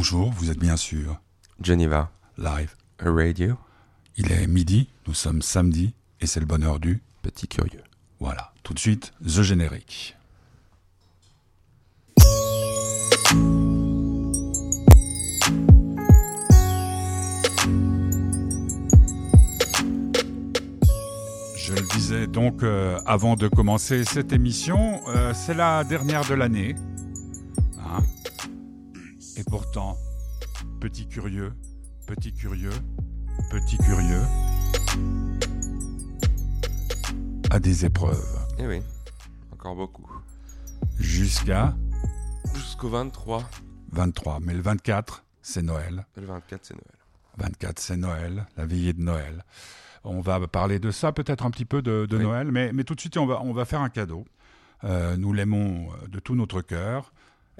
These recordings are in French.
Bonjour, vous êtes bien sûr Geneva live. Radio. Il est midi, nous sommes samedi, et c'est le bonheur du. Petit curieux. Voilà, tout de suite, The Générique. Je le disais donc euh, avant de commencer cette émission, euh, c'est la dernière de l'année. Pourtant, petit curieux, petit curieux, petit curieux, a des épreuves. Eh oui, encore beaucoup. Jusqu'à Jusqu'au 23. 23. Mais le 24, c'est Noël. Le 24, c'est Noël. 24, c'est Noël, la veillée de Noël. On va parler de ça, peut-être un petit peu de, de Oui. Noël, mais, mais tout de suite, on va, on va faire un cadeau. Euh, nous l'aimons de tout notre cœur.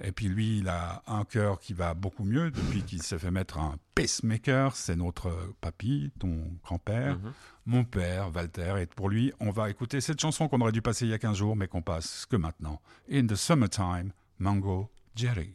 Et puis lui, il a un cœur qui va beaucoup mieux depuis qu'il s'est fait mettre un pacemaker. C'est notre papy, ton grand-père, Mhm. mon père, Walter. Et pour lui, on va écouter cette chanson qu'on aurait dû passer il y a 15 jours, mais qu'on passe que maintenant. In the Summertime, Mango Jerry.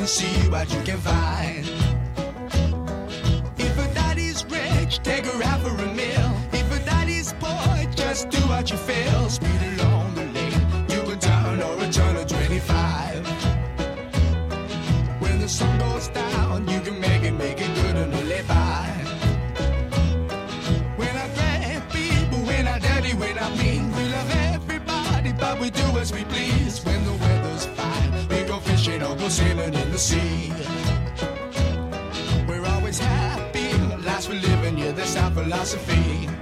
And see what you can find. If a daddy's rich, take her out for a meal. If a daddy's poor, just do what you feel. Speed along the lane, you can turn or a turn of 25. When the sun goes down, you can make it, make it good and live by. When I grab people, when I dirty, when I mean, we love everybody, but we do as we please. When go sailing in the sea. We're always happy, last we're living, yeah, that's our philosophy.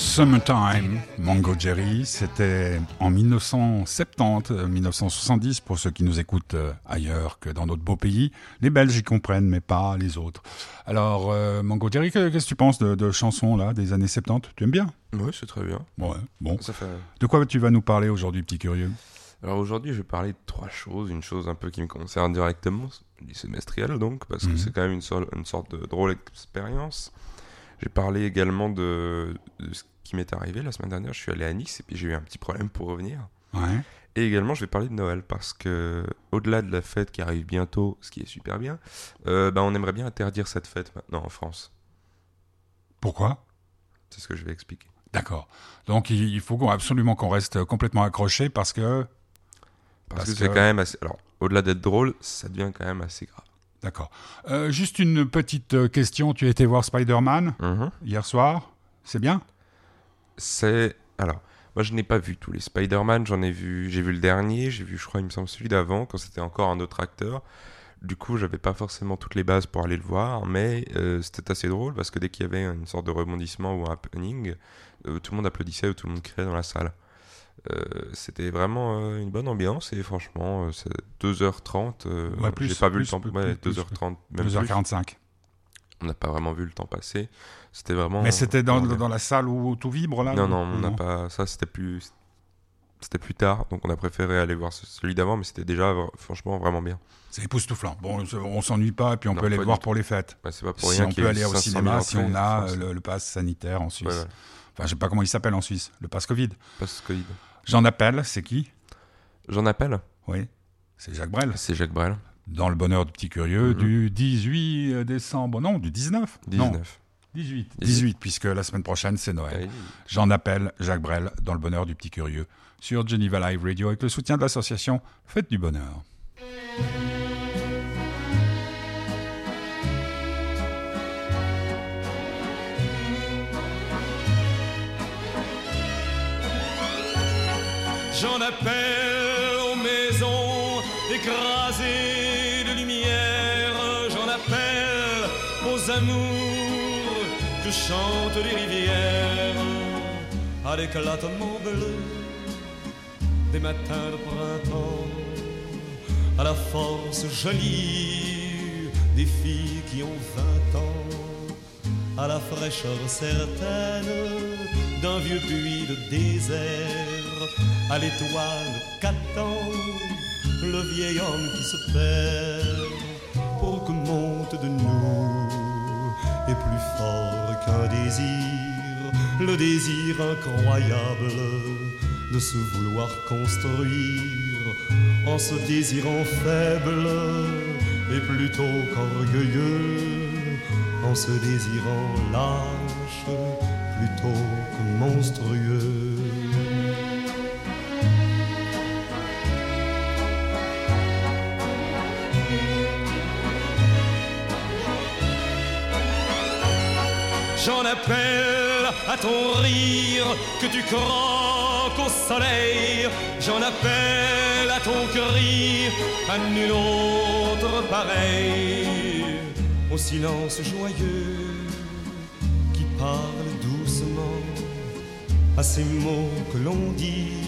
Summertime, Mango Jerry, c'était en 1970, euh, 1970 pour ceux qui nous écoutent euh, ailleurs que dans notre beau pays. Les Belges y comprennent, mais pas les autres. Alors, euh, Mango Jerry, que- qu'est-ce que tu penses de, de chansons là des années 70 Tu aimes bien? Oui, c'est très bien. Ouais, bon. Ça fait... De quoi tu vas nous parler aujourd'hui, petit curieux? Alors aujourd'hui, je vais parler de trois choses. Une chose un peu qui me concerne directement, du semestriel donc, parce Mhm. que c'est quand même une, sol- une sorte de drôle expérience. J'ai parlé également de, de ce qui m'est arrivé la semaine dernière. Je suis allé à Nice et puis j'ai eu un petit problème pour revenir. Ouais. Et également, je vais parler de Noël parce que, au-delà de la fête qui arrive bientôt, ce qui est super bien, euh, bah, on aimerait bien interdire cette fête maintenant en France. Pourquoi? C'est ce que je vais expliquer. D'accord. Donc il faut absolument qu'on reste complètement accroché parce que... Parce, Parce que, c'est quand même assez. Alors, au-delà d'être drôle, ça devient quand même assez grave. D'accord. Euh, juste une petite euh, question. Tu as été voir Spider-Man hier soir? C'est bien? C'est. Alors, moi je n'ai pas vu tous les Spider-Man, j'en ai vu. J'ai vu le dernier, j'ai vu, je crois, il me semble, celui d'avant, quand c'était encore un autre acteur. Du coup, j'avais pas forcément toutes les bases pour aller le voir, mais euh, c'était assez drôle parce que dès qu'il y avait une sorte de rebondissement ou un happening, euh, tout le monde applaudissait ou tout le monde criait dans la salle. Euh, c'était vraiment une bonne ambiance et franchement, c'est 2h30. euh, Ouais, plus, j'ai pas vu le temps. plus, ouais, plus, 2h30, même plus. 2h45. On n'a pas vraiment vu le temps passer. C'était vraiment. Mais c'était dans, la salle où tout vibre là non, non, on n'a pas. Ça, c'était plus. C'était plus tard, donc on a préféré aller voir ce- celui d'avant, mais c'était déjà franchement vraiment bien. C'est époustouflant. Bon, on s'ennuie pas et puis on Non, peut aller voir pour les fêtes. Bah, c'est pas pour Si rien on peut aller au 500 000 cinéma, si on a euh, le, le pass sanitaire en Suisse. Ouais, ouais, Enfin, je sais pas comment il s'appelle en Suisse. Le pass Covid. passe Covid. J'en appelle, c'est qui? J'en appelle? Oui, c'est Jacques Brel. C'est Jacques Brel, Dans le bonheur du petit curieux Mhm. du 18 décembre. Non, du 19. Non, 19. 18. 18, puisque la semaine prochaine, c'est Noël. J'en appelle Jacques Brel dans le bonheur du petit curieux sur Geneva Live Radio avec le soutien de l'association Fête du Bonheur. J'en appelle que chantent les rivières. À l'éclatement bleu des matins de printemps. À la force jolie des filles qui ont vingt ans. À la fraîcheur certaine d'un vieux puits de désert, à l'étoile qu'attend le vieil homme qui se perd, pour que monte de nous, plus fort qu'un désir, le désir incroyable de se vouloir construire, en se désirant faible, et plutôt qu'orgueilleux, en se désirant lâche plutôt que monstrueux. J'en appelle à ton rire que tu croques au soleil. J'en appelle à ton cri, à nul autre pareil. Au silence joyeux qui parle doucement à ces mots que l'on dit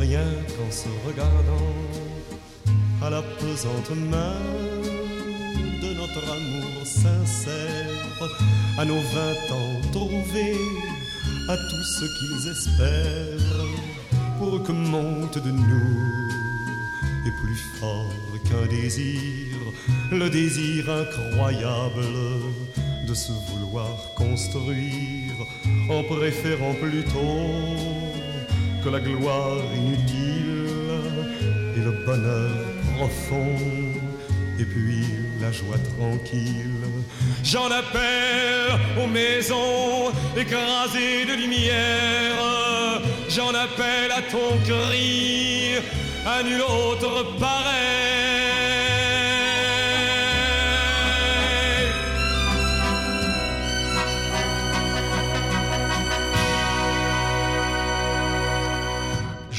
rien qu'en se regardant à la pesante main notre amour sincère, à nos vingt ans trouvés, à tout ce qu'ils espèrent, pour que monte de nous, et plus fort qu'un désir, le désir incroyable de se vouloir construire, en préférant plutôt que la gloire inutile et le bonheur profond, et puis la joie tranquille. J'en appelle aux maisons écrasées de lumière, j'en appelle à ton cri, à nul autre pareil.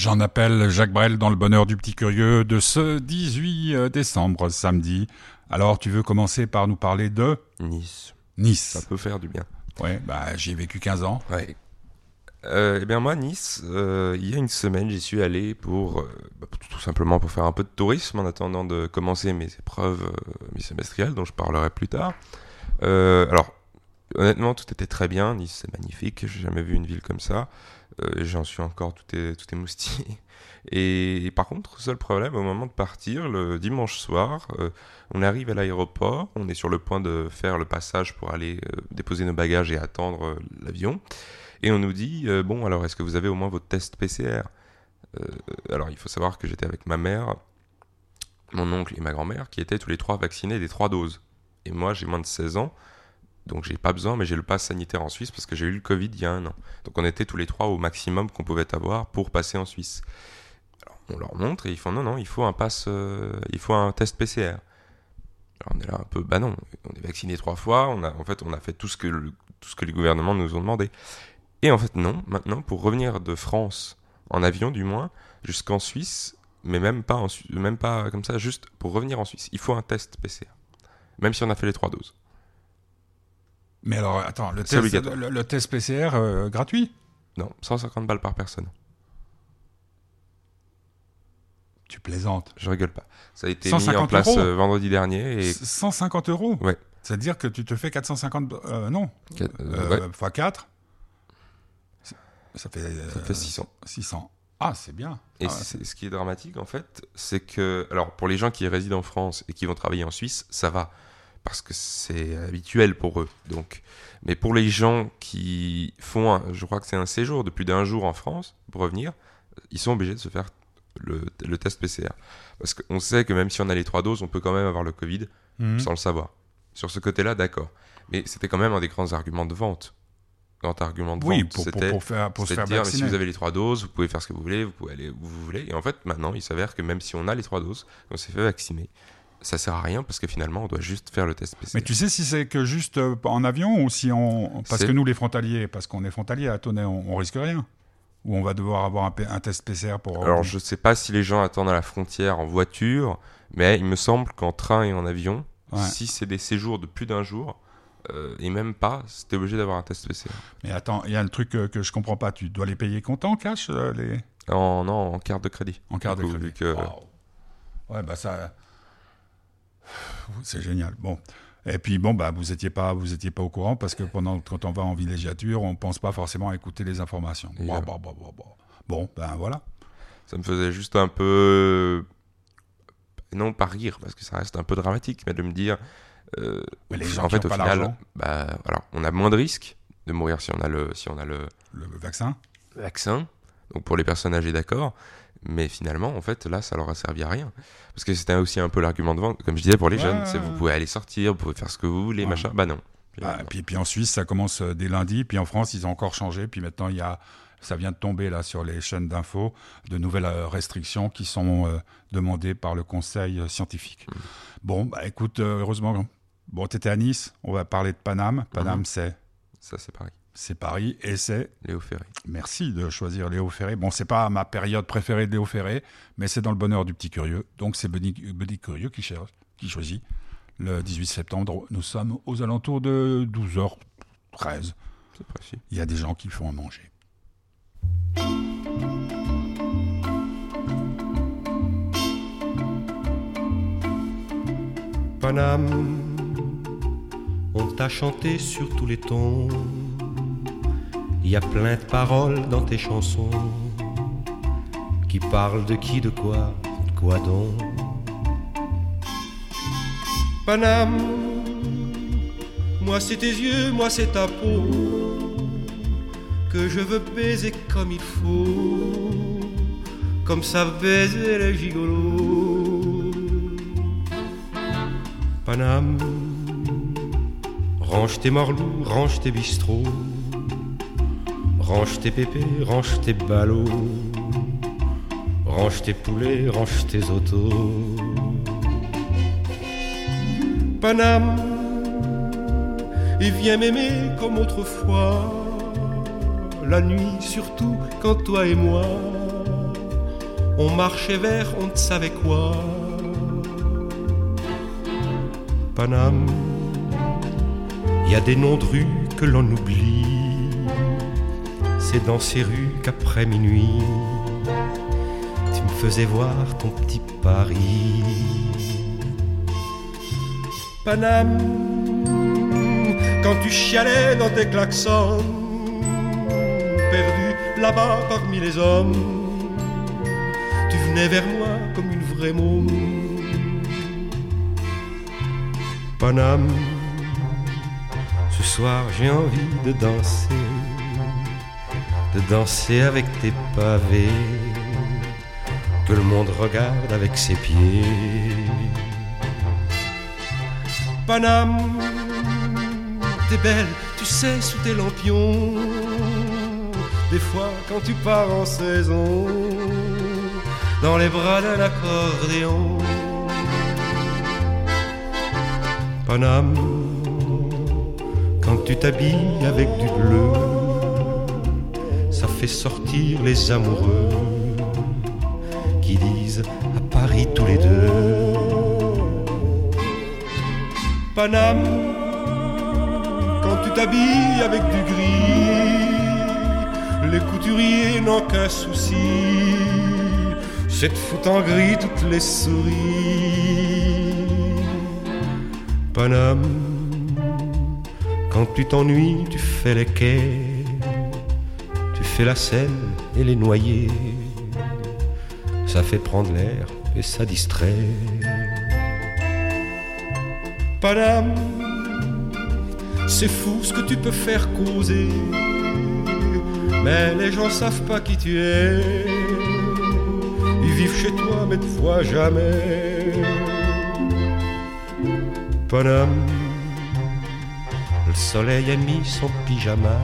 J'en appelle Jacques Brel dans le bonheur du petit curieux de ce 18 décembre, samedi. Alors, tu veux commencer par nous parler de Nice, Nice ça peut faire du bien. Ouais, bah j'y ai vécu 15 ans. Ouais. Euh, eh bien moi, Nice, euh, il y a une semaine, j'y suis allé pour, euh, bah, tout simplement pour faire un peu de tourisme en attendant de commencer mes épreuves euh, mi-semestrielles dont je parlerai plus tard. Euh, alors, honnêtement, tout était très bien. Nice, c'est magnifique. J'ai jamais vu une ville comme ça. Euh, J'en suis encore tout est, tout. Et, par contre, seul problème, au moment de partir, le dimanche soir, euh, on arrive à l'aéroport, on est sur le point de faire le passage pour aller euh, déposer nos bagages et attendre l'avion. Et on nous dit, bon, alors est-ce que vous avez au moins votre test PCR Alors il faut savoir que j'étais avec ma mère, mon oncle et ma grand-mère, qui étaient tous les trois vaccinés des trois doses. Et moi, j'ai moins de 16 ans, donc j'ai pas besoin, mais j'ai le pass sanitaire en Suisse parce que j'ai eu le Covid il y a un an. Donc on était tous les trois au maximum qu'on pouvait avoir pour passer en Suisse. On leur montre et ils font non, non, il faut un pass, euh, il faut un test PCR. Alors on est là un peu, bah non, on est vacciné trois fois, on a, en fait, on a fait tout ce que tout ce que les gouvernements nous ont demandé. Et en fait, non, maintenant, pour revenir de France, en avion du moins, jusqu'en Suisse, mais même pas, en même pas comme ça, juste pour revenir en Suisse, il faut un test PCR. Même si on a fait les trois doses. Mais alors, attends, le test, obligatoire. le, le test PCR euh, gratuit? Non, 150 balles par personne. Tu plaisantes. Je rigole pas. Ça a été mis en 150 place euros euh, vendredi dernier et 150 euros? Ouais. C'est-à-dire que tu te fais 450... euh, non, euh, ouais, fois 4, ça fait, ça euh, fait 600. 600. Ah, c'est bien. Et Ah, ce qui est dramatique, en fait, c'est que, alors pour les gens qui résident en France et qui vont travailler en Suisse, ça va, parce que c'est habituel pour eux. Donc, mais pour les gens qui font, un- je crois que c'est un séjour de plus d'un jour en France pour revenir, ils sont obligés de se faire le, le test PCR, parce qu'on sait que même si on a les trois doses, on peut quand même avoir le Covid Mhm. sans le savoir. Sur ce côté-là, d'accord. Mais c'était quand même un des grands arguments de vente. Grand argument de Oui, vente, pour, pour, c'était pour faire, pour se faire dire, mais si vous avez les trois doses, vous pouvez faire ce que vous voulez, vous pouvez aller où vous voulez. Et en fait, maintenant, il s'avère que même si on a les trois doses, on s'est fait vacciner, ça sert à rien parce que finalement, on doit juste faire le test PCR. Mais tu sais si c'est que juste euh, en avion ou si on... Parce que nous, les frontaliers, parce qu'on est frontaliers à Tonnet, on, on risque rien. Ou on va devoir avoir un, test PCR pour... Alors, je sais pas si les gens attendent à la frontière en voiture, mais il me semble qu'en train et en avion, Ouais. si c'est des séjours de plus d'un jour, euh, et même pas, c'était obligé d'avoir un test PCR. Mais attends, il y a un truc que, que je comprends pas. Tu dois les payer comptant, cash, euh, les... En, non, en carte de crédit. en carte de coup, crédit que-. Ouais, bah ça... C'est génial. Bon. Et puis bon, bah vous étiez pas, vous étiez pas au courant parce que pendant quand on va en villégiature, on pense pas forcément à écouter les informations. Bon, euh, bon, bon, bon, ben voilà. Ça me faisait juste un peu. Non, pas rire, parce que ça reste un peu dramatique, mais de me dire. euh, Mais les gens en fait, au final, bah, alors, on a moins de risques de mourir si on a le, si on a le Le vaccin. vaccin. Donc pour les personnes âgées, d'accord. Mais finalement, en fait, là, ça leur a servi à rien. Parce que c'était aussi un peu l'argument de vente, comme je disais, pour les Ouais. jeunes. C'est vous pouvez aller sortir, vous pouvez faire ce que vous voulez, Ouais. machin. Bah non. Bah, puis, puis en Suisse, ça commence euh, dès lundi. Puis en France, ils ont encore changé. Puis maintenant, il y a, ça vient de tomber là sur les chaînes d'infos, de nouvelles euh, restrictions qui sont euh, demandées par le Conseil euh, scientifique. Mm. Bon, bah écoute, euh, heureusement, bon, t'étais à Nice. On va parler de Paname. Paname, Mhm. c'est Ça, c'est pareil. C'est Paris et c'est Léo Ferré. Merci de choisir Léo Ferré. Bon, c'est pas ma période préférée de Léo Ferré, mais c'est dans le bonheur du petit curieux. Donc c'est Benny, Benny Curieux qui, cherche, qui choisit. Le 18 septembre, nous sommes aux alentours de 12h13. C'est précis. Il y a des gens qui font à manger. Paname, on t'a chanté sur tous les tons. Il y a plein de paroles dans tes chansons qui parlent de qui, de quoi, de quoi donc? Paname, moi c'est tes yeux, moi c'est ta peau que je veux baiser comme il faut, comme ça baiser les gigolos. Paname, range tes morlous, range tes bistrots, range tes pépés, range tes ballots, range tes poulets, range tes autos. Paname, et viens m'aimer comme autrefois, la nuit surtout quand toi et moi, on marchait vers on ne savait quoi. Paname, y a des noms de rues que l'on oublie. Dans ces rues qu'après minuit, tu me faisais voir ton petit Paris. Paname, quand tu chialais dans tes klaxons, perdu là-bas parmi les hommes. Tu venais vers moi comme une vraie môme. Paname, ce soir j'ai envie de danser, de danser avec tes pavés, que le monde regarde avec ses pieds. Paname, t'es belle, tu sais, sous tes lampions. Des fois, quand tu pars en saison, dans les bras d'un accordéon. Paname, quand tu t'habilles avec du bleu, ça fait sortir les amoureux qui disent à Paris tous les deux. Paname, quand tu t'habilles avec du gris, les couturiers n'ont qu'un souci, c'est de foutre en gris toutes les souris. Paname, quand tu t'ennuies, tu fais les quais, tu fais la Seine et les noyers, ça fait prendre l'air et ça distrait. Paname, c'est fou ce que tu peux faire causer, mais les gens savent pas qui tu es. Ils vivent chez toi, mais te voient jamais. Paname, le soleil a mis son pyjama.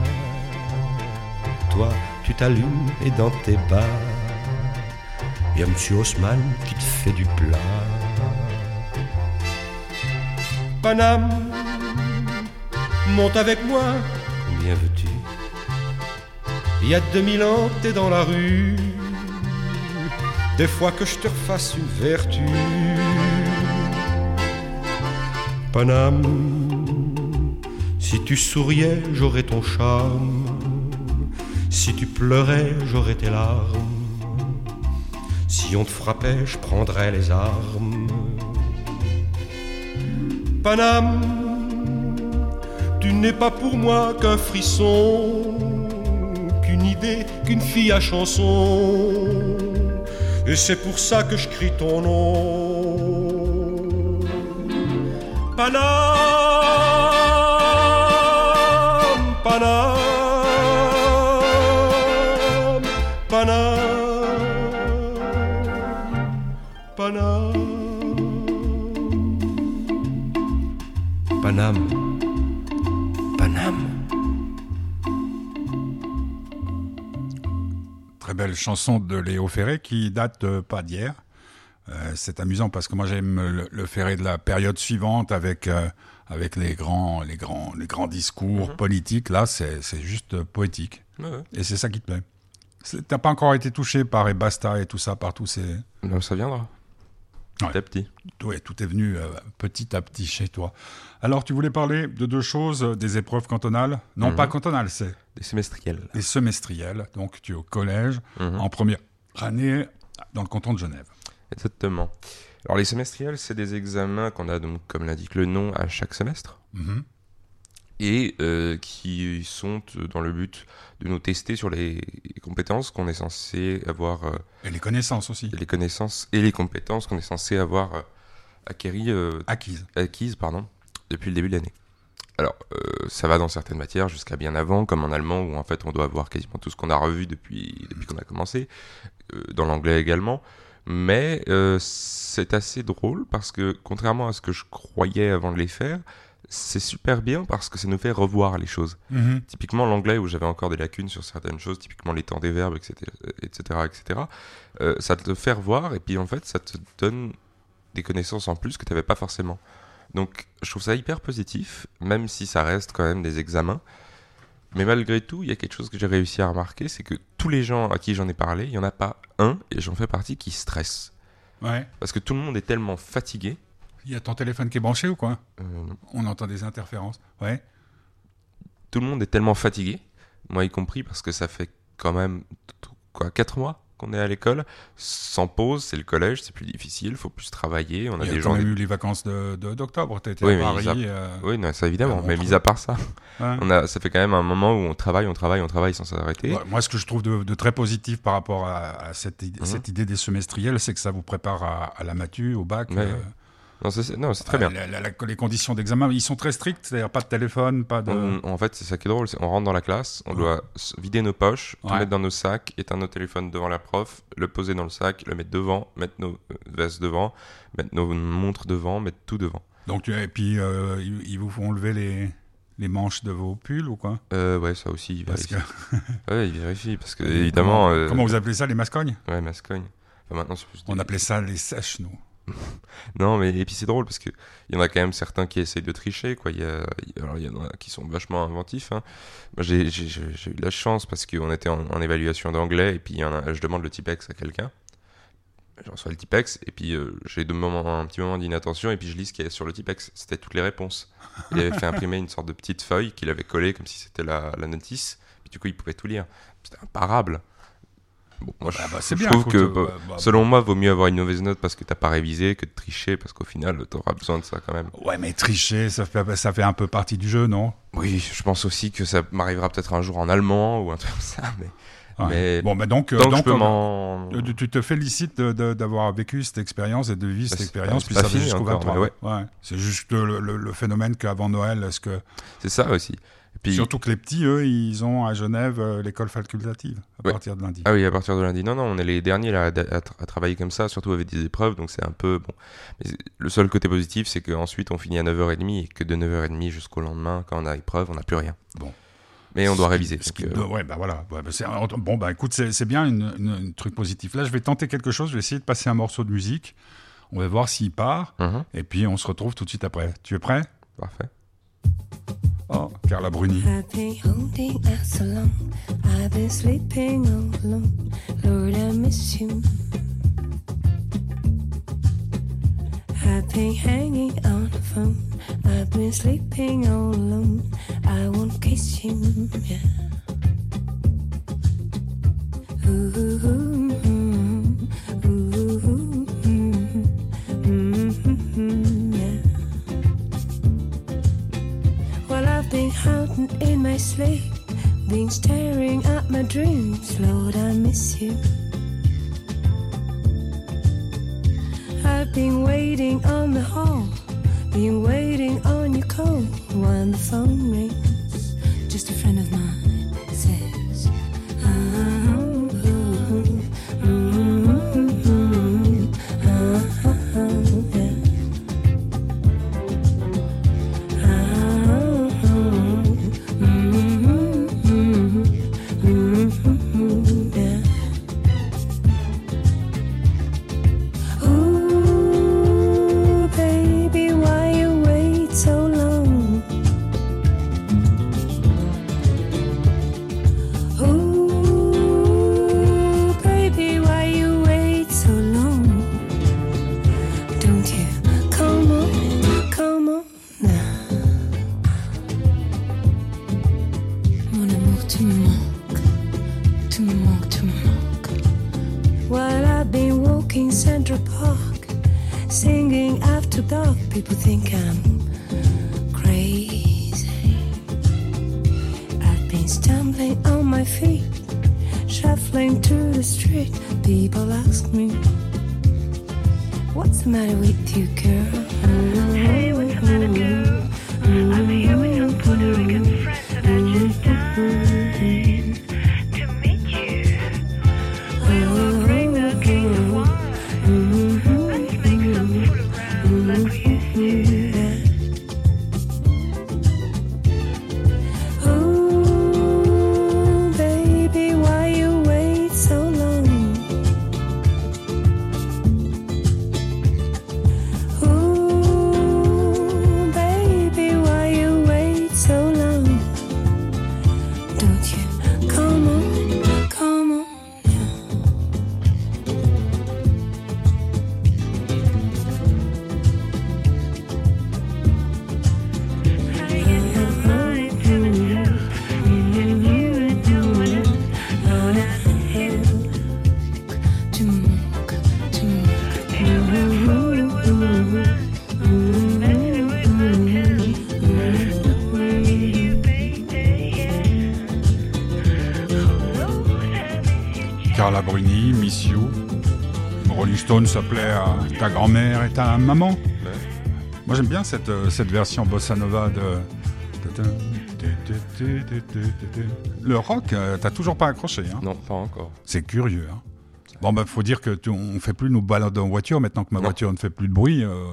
Toi, tu t'allumes et dans tes bas, y a Monsieur Haussmann qui te fait du plat. Paname, monte avec moi, combien veux-tu? Il y a 2000 ans, t'es dans la rue, des fois que je te refasse une vertu. Paname, si tu souriais, j'aurais ton charme, si tu pleurais, j'aurais tes larmes, si on te frappait, je prendrais les armes. Paname, tu n'es pas pour moi qu'un frisson, qu'une idée, qu'une fille à chanson. Et c'est pour ça que je crie ton nom. Paname, Paname. Paname. Très belle chanson de Léo Ferré qui date euh, pas d'hier. Euh, c'est amusant parce que moi j'aime le, le Ferré de la période suivante avec euh, avec les grands les grands les grands discours Mhm. politiques. Là, c'est c'est juste poétique Ouais, ouais. et c'est ça qui te plaît. T'as pas encore été touché par et Basta et tout ça, par tous ces. Non, ça viendra. Petit Ouais. à petit. Ouais, tout est venu euh, petit à petit chez toi. Alors, tu voulais parler de deux choses, euh, des épreuves cantonales? Non, Mhm. pas cantonales, c'est Des semestriels. les semestriels. Donc, tu es au collège Mhm. en première année dans le canton de Genève. Exactement. Alors les semestriels, c'est des examens qu'on a donc, comme l'indique le nom, à chaque semestre. Mhm. Et euh, qui sont euh, dans le but de nous tester sur les compétences qu'on est censé avoir, euh, Et les connaissances aussi, les connaissances et les compétences qu'on est censé avoir euh, acquéries, acquises. acquises pardon, depuis le début de l'année. Alors, ça va dans certaines matières jusqu'à bien avant, comme en allemand, où en fait on doit avoir quasiment tout ce qu'on a revu depuis, depuis qu'on a commencé, dans l'anglais également. Mais c'est assez drôle parce que, contrairement à ce que je croyais avant de les faire, c'est super bien parce que ça nous fait revoir les choses. Mhm. Typiquement l'anglais où j'avais encore des lacunes sur certaines choses, typiquement les temps des verbes, etc., etc., etc. euh, ça te fait revoir et puis en fait ça te donne des connaissances en plus que tu n'avais pas forcément. Donc je trouve ça hyper positif, même si ça reste quand même des examens. Mais malgré tout, il y a quelque chose que j'ai réussi à remarquer, c'est que tous les gens à qui j'en ai parlé, il n'y en a pas un, et j'en fais partie, qui stresse. Ouais. Parce que tout le monde est tellement fatigué. Il y a ton téléphone qui est branché ou quoi? Euh, On entend des interférences. Ouais. tout le monde est tellement fatigué, moi y compris, parce que ça fait quand même quoi, 4 mois qu'on est à l'école. Sans pause, c'est le collège, c'est plus difficile, faut plus travailler. On a a des gens. eu les vacances de- de- d'octobre. Tu étais Oui, à Paris. euh, Oui, non, ça évidemment. Ah, mais mis à part ça, ouais. on a, ça fait quand même un moment où on travaille, on travaille, on travaille sans s'arrêter. Ouais, moi, ce que je trouve de, de très positif par rapport à, à cette, idée, Mhm. cette idée des semestriels, c'est que ça vous prépare à, à la matu, au bac. Ouais, euh. Non, c'est très bien. la- la- la- les conditions d'examen, ils sont très stricts, c'est-à-dire pas de téléphone, pas de. On- en fait, c'est ça qui est drôle. c'est On rentre dans la classe, on Ouais. doit vider nos poches, tout Ouais. mettre dans nos sacs, éteindre nos téléphones devant la prof, le poser dans le sac, le mettre devant, mettre nos euh, vestes devant, mettre nos montres devant, mettre tout devant. Donc, et puis, euh, ils, vous font lever les, les manches de vos pulls ou quoi? Euh, ouais, ça aussi, ils Parce vérifient. que, Ouais, ils vérifient parce que évidemment. Comment, euh, comment vous appelez ça, les mascognes? Ouais, mascogne. Enfin, maintenant, c'est plus. On appelait ça les sèches, nous. Non, mais et puis c'est drôle parce que il y en a quand même certains qui essayent de tricher, quoi. Il y en a qui sont vachement inventifs. Hein. J'ai, eu de la chance parce qu'on était en, évaluation d'anglais et puis je demande le Tipex à quelqu'un. Je reçois le Tipex et puis euh, j'ai un petit moment d'inattention et puis je lis ce qu'il y a sur le Tipex. C'était toutes les réponses. Il avait fait imprimer une sorte de petite feuille qu'il avait collée comme si c'était la, la notice. Puis du coup, il pouvait tout lire. C'était imparable. Bon, moi, Ah je, bah, je trouve que bah, bah, bah, Selon moi, vaut mieux avoir une mauvaise note parce que t'as pas révisé que de tricher parce qu'au final, t'auras besoin de ça quand même. Ouais, mais tricher, ça fait, ça fait un peu partie du jeu, non? Oui, je pense aussi que ça m'arrivera peut-être un jour en allemand ou un truc comme ça, mais Ouais. Mais bon, bah donc, euh, donc, euh, tu- tu te félicites d'avoir vécu cette expérience et de vivre Bah, cette c'est expérience, puis c'est ça jusqu'au encore, 23. mais Ouais. C'est juste le, le- le phénomène qu'avant Noël, est-ce que C'est ça aussi. Puis, surtout que les petits, eux, ils ont à Genève euh, l'école facultative à Ouais. partir de lundi. Ah oui, à partir de lundi. Non, non, on est les derniers là, à, à tra- à travailler comme ça, surtout avec des épreuves, donc c'est un peu bon. Mais le seul côté positif, c'est qu'ensuite on finit à 9h30 et que de 9h30 jusqu'au lendemain, quand on a épreuve, on n'a plus rien. Bon. Mais on doit réviser. qui euh, ouais, bah voilà. Ouais, bah bon, bah écoute, c'est bien un truc positif. Là, je vais tenter quelque chose. Je vais essayer de passer un morceau de musique. On va voir s'il part. mhm, Et puis, on se retrouve tout de suite après. Tu es prêt? Parfait. Oh, Carla Bruni. I've been holding out so long. I've been sleeping all alone. Lord, I miss you. I've been hanging on the phone. I've been sleeping all alone. I won't kiss you. Yeah. Ooh, Stone s'appelait Ta grand-mère et ta maman. Moi j'aime bien cette, euh, cette version bossa nova de. Le rock, euh, t'as toujours pas accroché. Hein? Non, pas encore. C'est curieux. Hein bon, bah, faut dire que tu- on fait plus nos balades en voiture. Maintenant que ma Non. voiture ne fait plus de bruit, euh,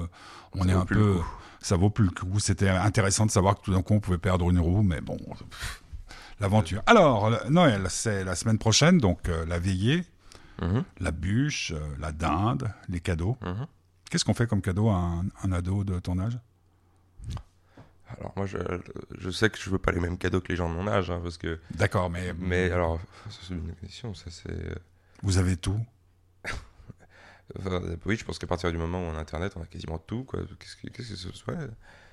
on Ça est un peu. Ça vaut plus le coup. C'était intéressant de savoir que tout d'un coup on pouvait perdre une roue, mais bon, l'aventure. Alors, Noël, c'est la semaine prochaine, donc euh, la veillée, Mhm, la bûche, euh, la dinde, les cadeaux. mhm. Qu'est-ce qu'on fait comme cadeau à un, un ado de ton âge? Alors moi, je, je sais que je veux pas les mêmes cadeaux que les gens de mon âge, hein, parce que. D'accord, mais, Mais alors, c'est une question, ça c'est. vous avez tout? Enfin, oui, je pense qu'à partir du moment où on a Internet, on a quasiment tout. Quoi. Qu'est-ce que, qu'est-ce que ce soit?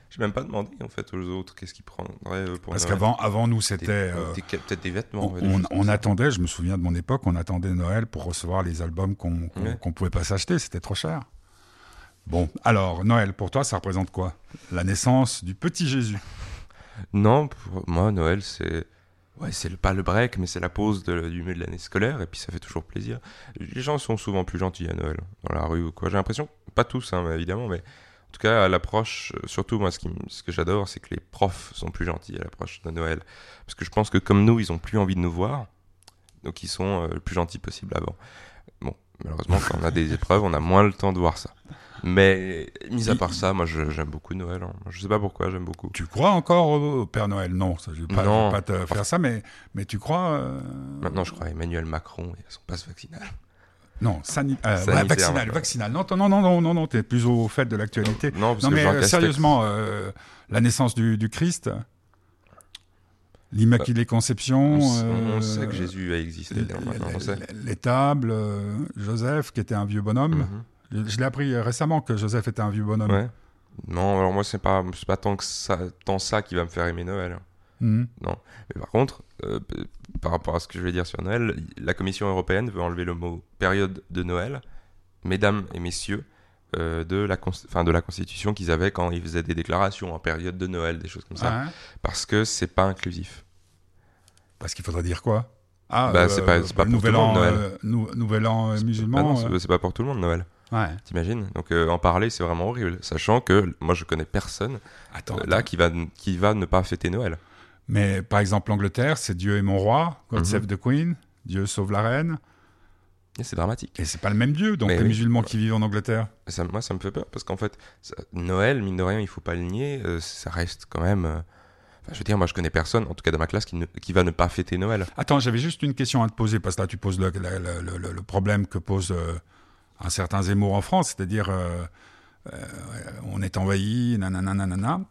J'ai même pas demandé en fait aux autres qu'est-ce qu'ils prendraient euh, pour Parce qu'avant, avant nous, c'était. euh, peut-être des vêtements. on, ouais, on- attendait, je me souviens de mon époque, on attendait Noël pour recevoir les albums qu'on qu'on Ouais. qu'on pouvait pas s'acheter, c'était trop cher. Bon, alors Noël, pour toi, ça représente quoi? La naissance du petit Jésus? Non, pour moi, Noël, c'est. Ouais, c'est le- pas le break, mais c'est la pause de- du milieu de l'année scolaire, et puis ça fait toujours plaisir. Les gens sont souvent plus gentils à Noël, dans la rue ou quoi. J'ai l'impression, pas tous, hein, évidemment, mais tout cas, à l'approche, euh, surtout moi, ce, qui, m- ce que j'adore, c'est que les profs sont plus gentils à l'approche de Noël. Parce que je pense que comme nous, ils ont plus envie de nous voir, donc ils sont euh, le plus gentils possible avant. Bon, malheureusement, quand on a des épreuves, on a moins le temps de voir ça. Mais, mis à part ça, moi, j'aime beaucoup Noël. hein. Je sais pas pourquoi, j'aime beaucoup. Tu crois encore au Père Noël? Non, ça, je vais pas, je vais Non. pas te faire ça, mais, mais tu crois euh, Maintenant, je crois à Emmanuel Macron et à son passe vaccinal. Non, sani- euh, Sanitaire, ouais, vaccinal, vaccinal. Non, non, non, non, non, non, t'es plus au fait de l'actualité. Non, parce Non, que mais euh, sérieusement, euh, la naissance du, du Christ, l'Immaculée Conception, on, euh, on sait que Jésus a existé. l- non, maintenant, on sait. l- l'étable, euh, Joseph, qui était un vieux bonhomme. Mhm. Je, je l'ai appris récemment que Joseph était un vieux bonhomme. Ouais. Non, alors moi, c'est pas, pas tant, que ça, tant ça qui va me faire aimer Noël. Mhm. Mais par contre, euh, par rapport à ce que je vais dire sur Noël, la Commission européenne veut enlever le mot période de Noël, mesdames et messieurs, euh, de, la enfin, de la Constitution qu'ils avaient quand ils faisaient des déclarations en période de Noël, des choses comme ça, Hein parce que c'est pas inclusif. Parce qu'il faudrait dire quoi? Ah, Bah, c'est pas- c'est pas pour tout le monde, Noël. euh, nou- nouvel an euh, musulman. non, c'est euh, pas pour tout le monde Noël, ouais. t'imagines? Donc euh, en parler, c'est vraiment horrible, sachant que moi je connais personne Attends, euh, là qui va, qui va ne pas fêter Noël. Mais par exemple, l'Angleterre, c'est Dieu est mon roi, God Mhm. save the Queen, Dieu sauve la reine. Et c'est dramatique. Et c'est pas le même Dieu, donc Mais les oui. musulmans qui vivent en Angleterre. Ça, moi, ça me fait peur parce qu'en fait, ça- Noël, mine de rien, il faut pas le nier, euh, ça reste quand même. euh, Enfin, je veux dire, moi, je connais personne, en tout cas dans ma classe, qui, ne- qui va ne pas fêter Noël. Attends, j'avais juste une question à te poser, parce que là, tu poses le, le- le- le- le problème que pose euh, un certain Zemmour en France, c'est-à-dire, euh, on est envahi, nanana, nanana.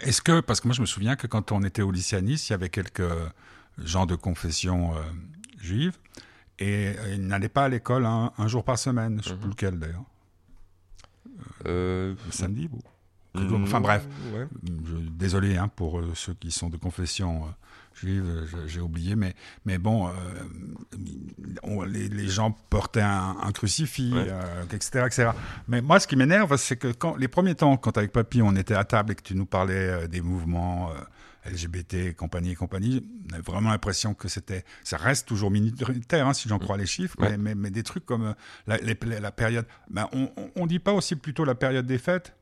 Est-ce que, parce que moi, je me souviens que quand on était au lycée à Nice, il y avait quelques gens de confession euh, juive, et euh, ils n'allaient pas à l'école un, un jour par semaine, je ne sais plus Mhm. lequel d'ailleurs, Euh, le samedi ou mm, Enfin bref, ouais. Je- désolé hein, pour euh, ceux qui sont de confession euh, juive, euh, j'ai oublié, mais, mais bon, euh, on- les, les gens portaient un, un crucifix, Ouais. euh, etc., etc. Mais moi, ce qui m'énerve, c'est que quand, les premiers temps, quand avec Papy, on était à table et que tu nous parlais des mouvements euh, LGBT, compagnie et compagnie, on avait vraiment l'impression que c'était, ça reste toujours minoritaire, hein, si j'en crois les chiffres, Ouais. mais, mais, mais des trucs comme la, les- la période, ben, on, on dit pas aussi plutôt la période des fêtes?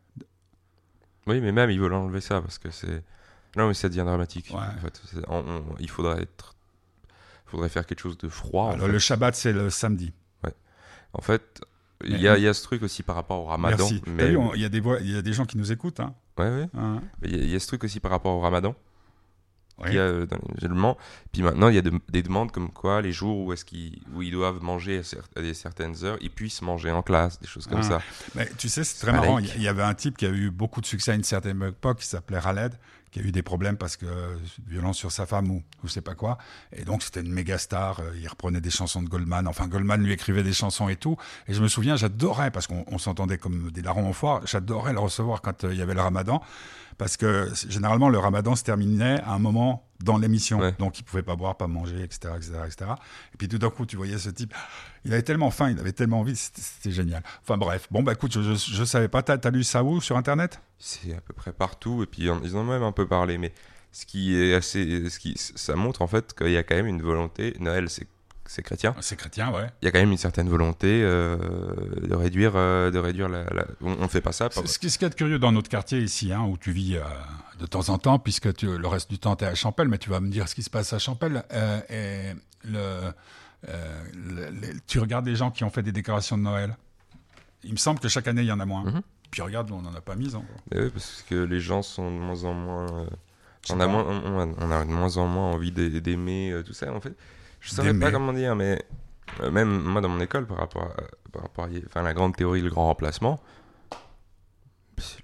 Oui, mais même, ils veulent enlever ça parce que c'est. Non, mais ça devient dramatique. Ouais. En fait. C'est- on- on- il faudrait être. faudrait faire quelque chose de froid. Alors, le Shabbat, c'est le samedi. En fait, il y, a, il y a ce truc aussi par rapport au ramadan. Merci. Mais... vu, on- il y, a des voix- il y a des gens qui nous écoutent. Hein. Ouais, ouais. Il y, a- il y a ce truc aussi par rapport au ramadan. Oui. qu'il y a dans les musulmans. Puis maintenant, il y a de- des demandes comme quoi les jours où, est-ce qu'ils, où ils doivent manger à, cer- à des certaines heures, ils puissent manger en classe, des choses comme Ah. ça. Mais tu sais, c'est très marrant. Il y avait un type qui a eu beaucoup de succès à une certaine époque, qui s'appelait Khaled, qui a eu des problèmes parce que euh, violence sur sa femme ou je sais pas quoi. Et donc c'était une méga star. euh, Il reprenait des chansons de Goldman. Enfin, Goldman lui écrivait des chansons et tout. Et je me souviens, j'adorais parce qu'on on s'entendait comme des larrons en foire. J'adorais le recevoir quand euh, il y avait le Ramadan parce que généralement le Ramadan se terminait à un moment dans l'émission. Ouais. Donc il pouvait pas boire, pas manger, etc., etc., etc. Et puis tout d'un coup, tu voyais ce type. Il avait tellement faim, il avait tellement envie, c'était génial. Enfin bref, bon bah écoute, je, je, je savais pas, t'as as lu ça où sur internet? C'est à peu près partout, et puis ils en ont même un peu parlé. Mais ce qui est assez. Ce qui, ça montre en fait qu'il y a quand même une volonté. Noël, c'est, c'est chrétien. C'est chrétien, ouais. Il y a quand même une certaine volonté euh, de réduire, euh, de réduire la. la- On, on fait pas ça. Ce qui ce qui est curieux dans notre quartier ici, hein, où tu vis euh, de temps en temps, puisque tu- le reste du temps tu es à Champel, mais tu vas me dire ce qui se passe à Champel. et le, le- les- tu regardes les gens qui ont fait des décorations de Noël. Il me semble que chaque année il y en a moins. Mhm. Puis regarde, on n'en a pas mis encore. Mais oui, parce que les gens sont de moins en moins. on, a moins, on, on a de moins en moins envie d'ai- d'aimer tout ça. En fait, je saurais D'aimer. pas comment dire, mais euh, même moi dans mon école, par rapport à, par rapport à enfin, la grande théorie, le grand remplacement,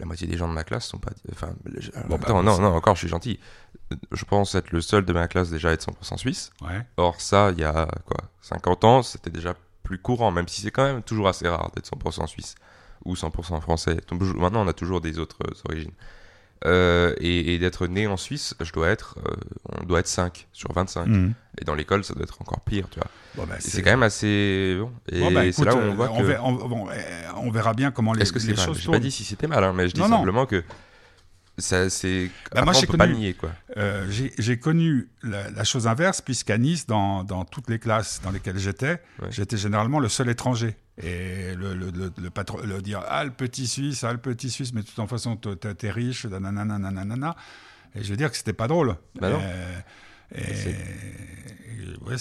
la moitié des gens de ma classe sont pas. Enfin, Bon, attends, bah, non, non, encore, je suis gentil. Je pense être le seul de ma classe déjà à être 100% suisse. Ouais. Or, ça, il y a quoi 50 ans, c'était déjà plus courant, même si c'est quand même toujours assez rare d'être 100% suisse ou 100% français. Maintenant, on a toujours des autres euh, origines. Euh, et et d'être né en Suisse, je dois être, euh, on doit être 5 sur 25. Mhm. Et dans l'école, ça doit être encore pire, tu vois. Bon, bah, C'est quand même assez bon. Et Bon, bah, c'est là où on voit que. verra, on- euh, on verra bien comment les, Est-ce que c'est choses pas tournent. dit si c'était mal, hein, mais je dis Non, non. simplement que ça, c'est. Bah, moi, j'ai pas connu- le nier, quoi. Euh, j'ai j'ai connu la, la chose inverse, puisqu'à Nice, dans, dans toutes les classes dans lesquelles j'étais, Ouais. j'étais généralement le seul étranger. Et le, le, le, le patron, le dire Ah, le petit Suisse, ah, le petit Suisse, mais de toute façon, t'es riche, nanana, nanana. Et je veux dire que c'était pas drôle. Bah non. Euh, et, ouais,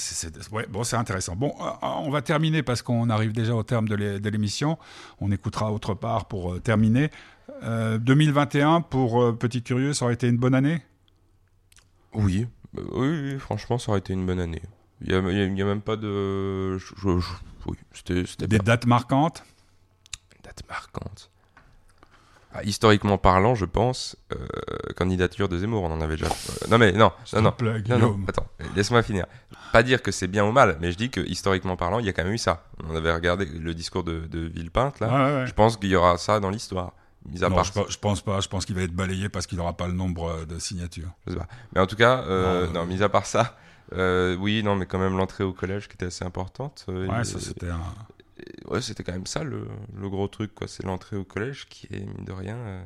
ouais, bon, c'est intéressant. Bon, euh, on va terminer parce qu'on arrive déjà au terme de l'é- de l'émission. On écoutera autre part pour euh, terminer. Euh, 2021, pour euh, Petit Curieux, ça aurait été une bonne année? Oui, Euh, oui, oui, franchement, ça aurait été une bonne année. Il y a, même pas de. je- je- je- oui, c'était c'était Des pas dates marquantes une date marquante. Ah, historiquement parlant, je pense, euh, candidature de Zemmour, on en avait déjà. euh, non mais non, non, non, Guillaume. attends, laisse-moi finir. Pas dire que c'est bien ou mal, mais je dis que historiquement parlant, il y a quand même eu ça. On avait regardé le discours de, de Villepinte là. Ouais, ouais, ouais. Je pense qu'il y aura ça dans l'histoire. Mis à Non, part je, pe- je pense pas. Je pense qu'il va être balayé parce qu'il n'aura pas le nombre euh, de signatures. Je sais pas. Mais en tout cas, euh, Non, mis à part ça, euh, oui, non, mais quand même l'entrée au collège qui était assez importante. euh, Ouais, et- ça c'était un. ouais, c'était quand même ça le, le gros truc, quoi. C'est l'entrée au collège qui est, mine de rien, euh,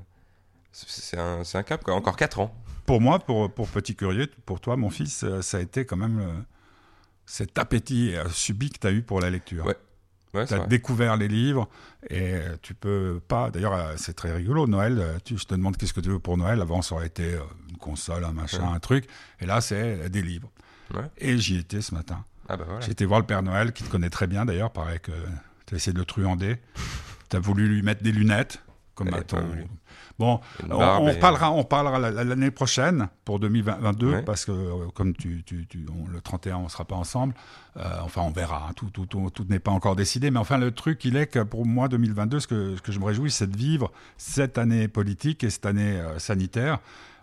c'est- un, c'est un cap, quoi. Encore 4 ans. Pour moi, pour, pour Petit Curieux, pour toi, mon fils, ça a été quand même cet appétit subit que tu as eu pour la lecture. Ouais, Ouais, Tu as découvert les livres et tu peux pas. D'ailleurs, c'est très rigolo. Noël, tu, je te demande qu'est-ce que tu veux pour Noël. Avant, ça aurait été une console, un machin, Ouais. un truc. Et là, c'est des livres. Ouais. Et j'y étais ce matin. Ah bah voilà. J'ai été voir le Père Noël, qui te connaît très bien d'ailleurs. Paraît que tu as essayé de le truander. tu as voulu lui mettre des lunettes. Comme à ton... Bon, on, on et- parlera, on parlera la- l'année prochaine pour 2022 Ouais. parce que euh, comme tu, tu, tu- on- le 31 on sera pas ensemble. Euh, enfin, on verra. hein, tout, tout, tout, tout n'est pas encore décidé. Mais enfin, le truc, il est que pour moi 2022, ce que, ce que je me réjouis, c'est de vivre cette année politique et cette année euh, sanitaire,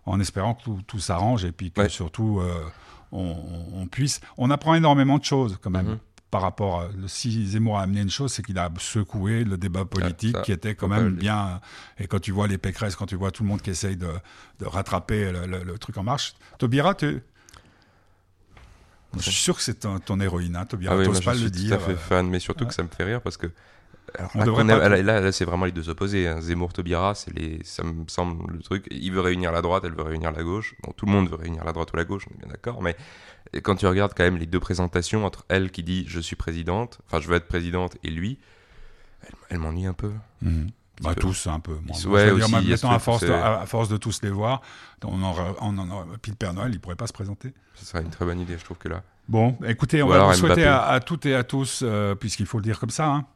en espérant que tout, tout s'arrange et puis que Ouais. surtout euh, on, on puisse. On apprend énormément de choses quand même. Mhm. Par rapport à si Zemmour a amené une chose, c'est qu'il a secoué le débat politique ça, qui était quand même bien. Et quand tu vois les Pécresse, quand tu vois tout le monde qui essaye de, de rattraper le, le- le truc en marche, Taubira, tu. Je suis sûr que c'est ton, ton héroïne, hein, Taubira. Ah oui, je pas le suis dire. tout à fait euh, fan, mais surtout ouais. que ça me fait rire parce que. Alors, On là, devrait qu'on a- pas- là, là, là, c'est vraiment les deux opposés. hein. Zemmour, Taubira, c'est les, ça me semble le truc. Il veut réunir la droite, elle veut réunir la gauche. Bon, tout le monde veut réunir la droite ou la gauche, on est bien d'accord. Mais quand tu regardes quand même les deux présentations entre elle qui dit je suis présidente, enfin je veux être présidente, et lui, elle, elle m'ennuie un peu. mhm. Bah, peu. tous un peu. Moi, ouais, dire, aussi, maintenant, à force, de, à, force de tous les voir, on en, on en- puis le Père Noël, il pourrait pas se présenter. Ce serait une très bonne idée, je trouve que là. Bon, écoutez, on Ou va vous souhaiter à toutes et à tous, euh, puisqu'il faut le dire comme ça. Hein.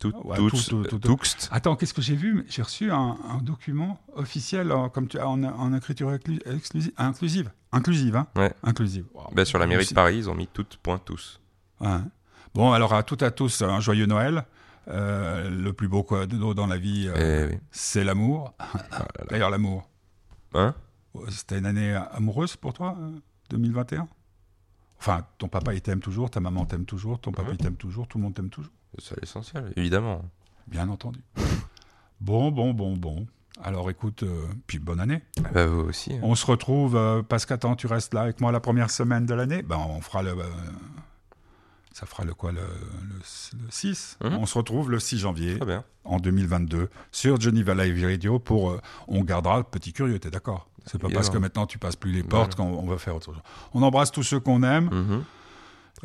Tout, Ouais, tout, tout, tout, tout, tout. Attends, qu'est-ce que j'ai vu? J'ai reçu un, un document officiel en, comme tu, en, en écriture exclusive, inclusive. Inclusive, hein? Ouais. Inclusive. Wow. Ben, sur la mairie de. Paris, ils ont mis toutes point tous. Ouais. Bon, alors à toutes et à tous, un joyeux Noël. Euh, le plus beau cadeau dans la vie, euh, Eh oui. c'est l'amour. D'ailleurs, l'amour. Hein? C'était une année amoureuse pour toi, euh, 2021 Enfin, ton papa, il t'aime toujours, ta maman t'aime toujours, ton papa, il t'aime toujours, tout le monde t'aime toujours. C'est l'essentiel, évidemment. Bien entendu. Bon, bon, bon, bon. Alors écoute, euh, puis bonne année. Bah, vous aussi. hein. On se retrouve, euh, parce qu'attends, tu restes là avec moi la première semaine de l'année? Ben, on fera le. euh, ça fera le quoi, le, le, le 6 Mhm. On se retrouve le 6 janvier bien. en 2022 sur Geneva Live Radio pour. euh, on gardera le petit curieux, t'es d'accord? C'est pas parce que maintenant tu passes plus les Voilà. portes qu'on on va faire autre chose. On embrasse tous ceux qu'on aime. Mhm.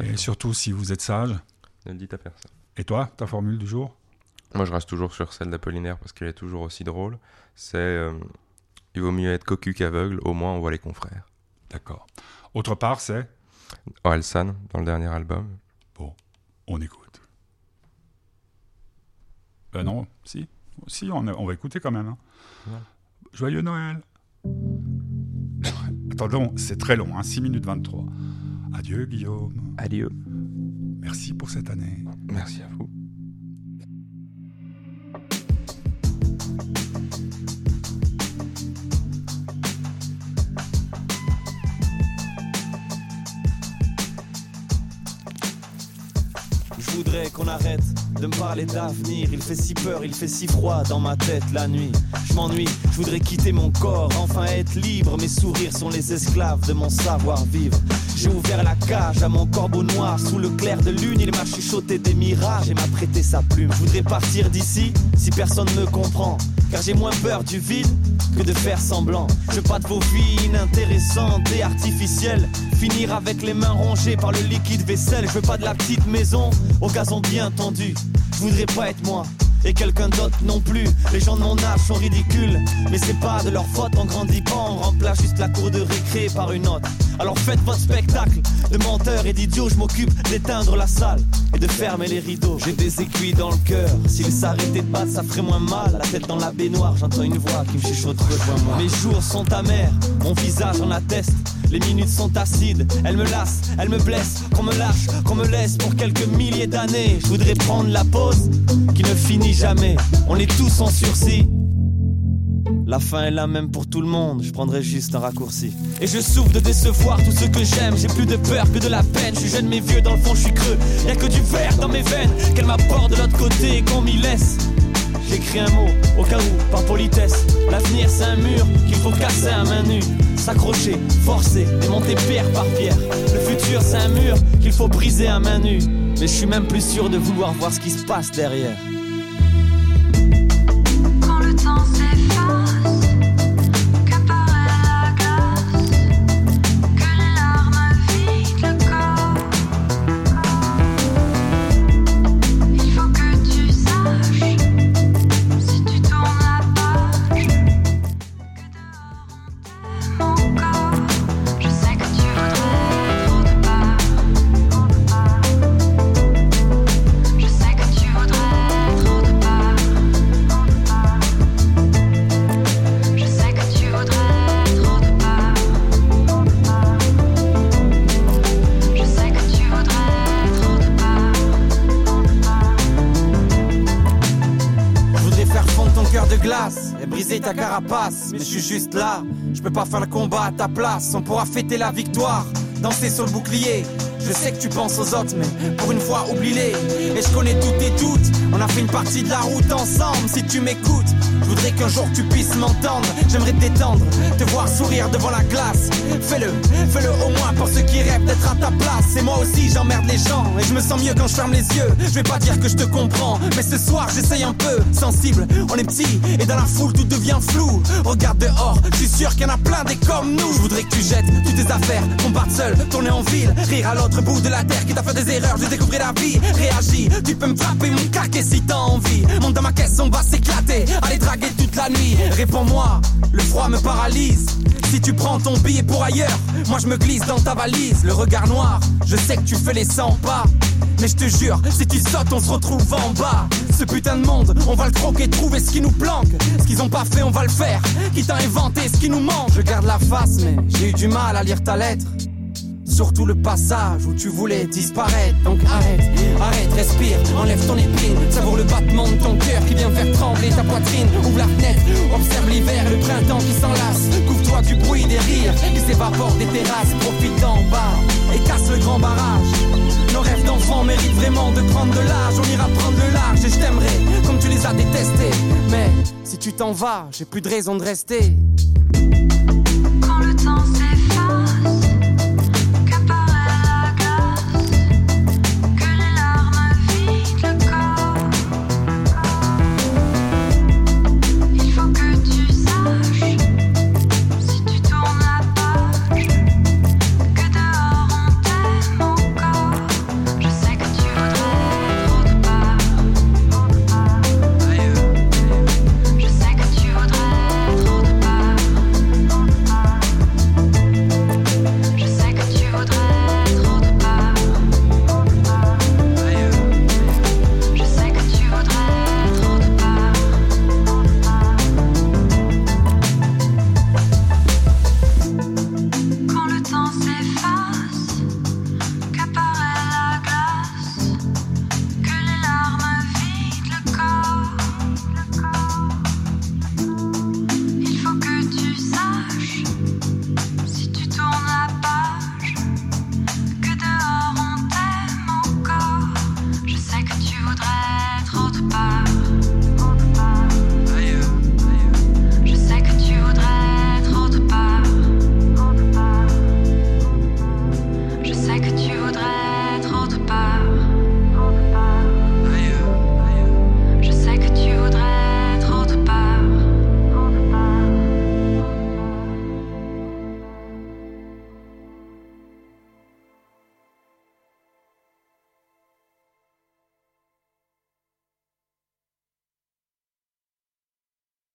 Et surtout si vous êtes sage. Ne le dites à personne. Et toi, ta formule du jour? Moi, je reste toujours sur celle d'Apollinaire parce qu'elle est toujours aussi drôle. C'est euh, il vaut mieux être cocu qu'aveugle, au moins on voit les confrères. D'accord. Autre part, c'est? Orelsan, dans le dernier album. on écoute. Ben non, si. Si, on, on va écouter quand même. hein. Ouais. Joyeux Noël. Attendons, c'est très long, hein, 6 minutes 23. Adieu Guillaume. Adieu. Merci pour cette année. Merci à vous. Voudrais qu'on arrête de me parler d'avenir. Il fait si peur, il fait si froid dans ma tête la nuit. Je m'ennuie, je voudrais quitter mon corps, enfin être libre. Mes sourires sont les esclaves de mon savoir-vivre. J'ai ouvert la cage à mon corbeau noir. Sous le clair de lune, il m'a chuchoté des mirages et m'a prêté sa plume. Je voudrais partir d'ici si personne me comprend. Car j'ai moins peur du vide que de faire semblant. Je veux pas de vos vies inintéressantes et artificielles. Finir avec les mains rongées par le liquide vaisselle. Je veux pas de la petite maison au gazon bien tendu. Je voudrais pas être moi. Et quelqu'un d'autre non plus. Les gens de mon âge sont ridicules, mais c'est pas de leur faute. On grandit pas, on remplace juste la cour de récré par une autre. Alors faites votre spectacle de menteurs et d'idiots. Je m'occupe d'éteindre la salle et de fermer les rideaux. J'ai des aiguilles dans le cœur. S'ils s'arrêtaient de battre, ça ferait moins mal. La tête dans la baignoire, j'entends une voix qui me chuchote rejoins-moi. Mes jours sont amers, mon visage en atteste. Les minutes sont acides, elles me lassent, elles me blessent. Qu'on me lâche, qu'on me laisse pour quelques milliers d'années. Je voudrais prendre la pause qui ne finit jamais. On est tous en sursis. La fin est la même pour tout le monde, je prendrai juste un raccourci. Et je souffre de décevoir tous ceux que j'aime, j'ai plus de peur que de la peine. Je suis jeune mais vieux, dans le fond je suis creux. Y'a que du verre dans mes veines, qu'elle m'apporte de l'autre côté et qu'on m'y laisse. J'écris un mot, au cas où, par politesse. L'avenir c'est un mur qu'il faut casser à main nue. S'accrocher, forcer, démonter pierre par pierre. Le futur c'est un mur qu'il faut briser à main nue. Mais je suis même plus sûr de vouloir voir ce qui se passe derrière. Suis juste là, je peux pas faire le combat à ta place. On pourra fêter la victoire, danser sur le bouclier. Je sais que tu penses aux autres, mais pour une fois, oublie-les. Et je connais toutes et toutes, on a fait une partie de la route ensemble. Si tu m'écoutes, qu'un jour tu puisses m'entendre. J'aimerais te détendre, te voir sourire devant la glace. Fais-le, fais-le au moins pour ceux qui rêvent d'être à ta place. Et moi aussi, j'emmerde les gens et je me sens mieux quand je ferme les yeux. Je vais pas dire que je te comprends, mais ce soir, j'essaye un peu. Sensible, on est petit et dans la foule, tout devient flou. Regarde dehors, je suis sûr qu'il y en a plein des comme nous. Je voudrais que tu jettes toutes tes affaires, qu'on parte seul, tourner en ville, rire à l'autre bout de la terre qui t'a fait des erreurs. Je découvrir la vie, réagis. Tu peux me frapper mon caquet si t'as envie. Monte dans ma caisse, on va s'éclater. Aller draguer la nuit. Réponds-moi, le froid me paralyse. Si tu prends ton billet pour ailleurs, moi je me glisse dans ta valise. Le regard noir, je sais que tu fais les 100 pas. Mais je te jure, si tu sautes, on se retrouve en bas. Ce putain de monde, on va le croquer, trouver ce qui nous planque. Ce qu'ils ont pas fait, on va le faire. Qui t'a inventé ce qui nous manque. Je garde la face, mais j'ai eu du mal à lire ta lettre. Surtout le passage où tu voulais disparaître. Donc arrête, arrête, respire, enlève ton épine. Savoure le battement de ton cœur qui vient faire trembler ta poitrine. Ouvre la fenêtre, observe l'hiver le printemps qui s'enlace. Couvre-toi du bruit des rires qui s'évaporent des terrasses. Profite d'en bas et casse le grand barrage. Nos rêves d'enfants méritent vraiment de prendre de l'âge. On ira prendre le large et je t'aimerai comme tu les as détestés. Mais si tu t'en vas, j'ai plus de raison de rester. Quand le temps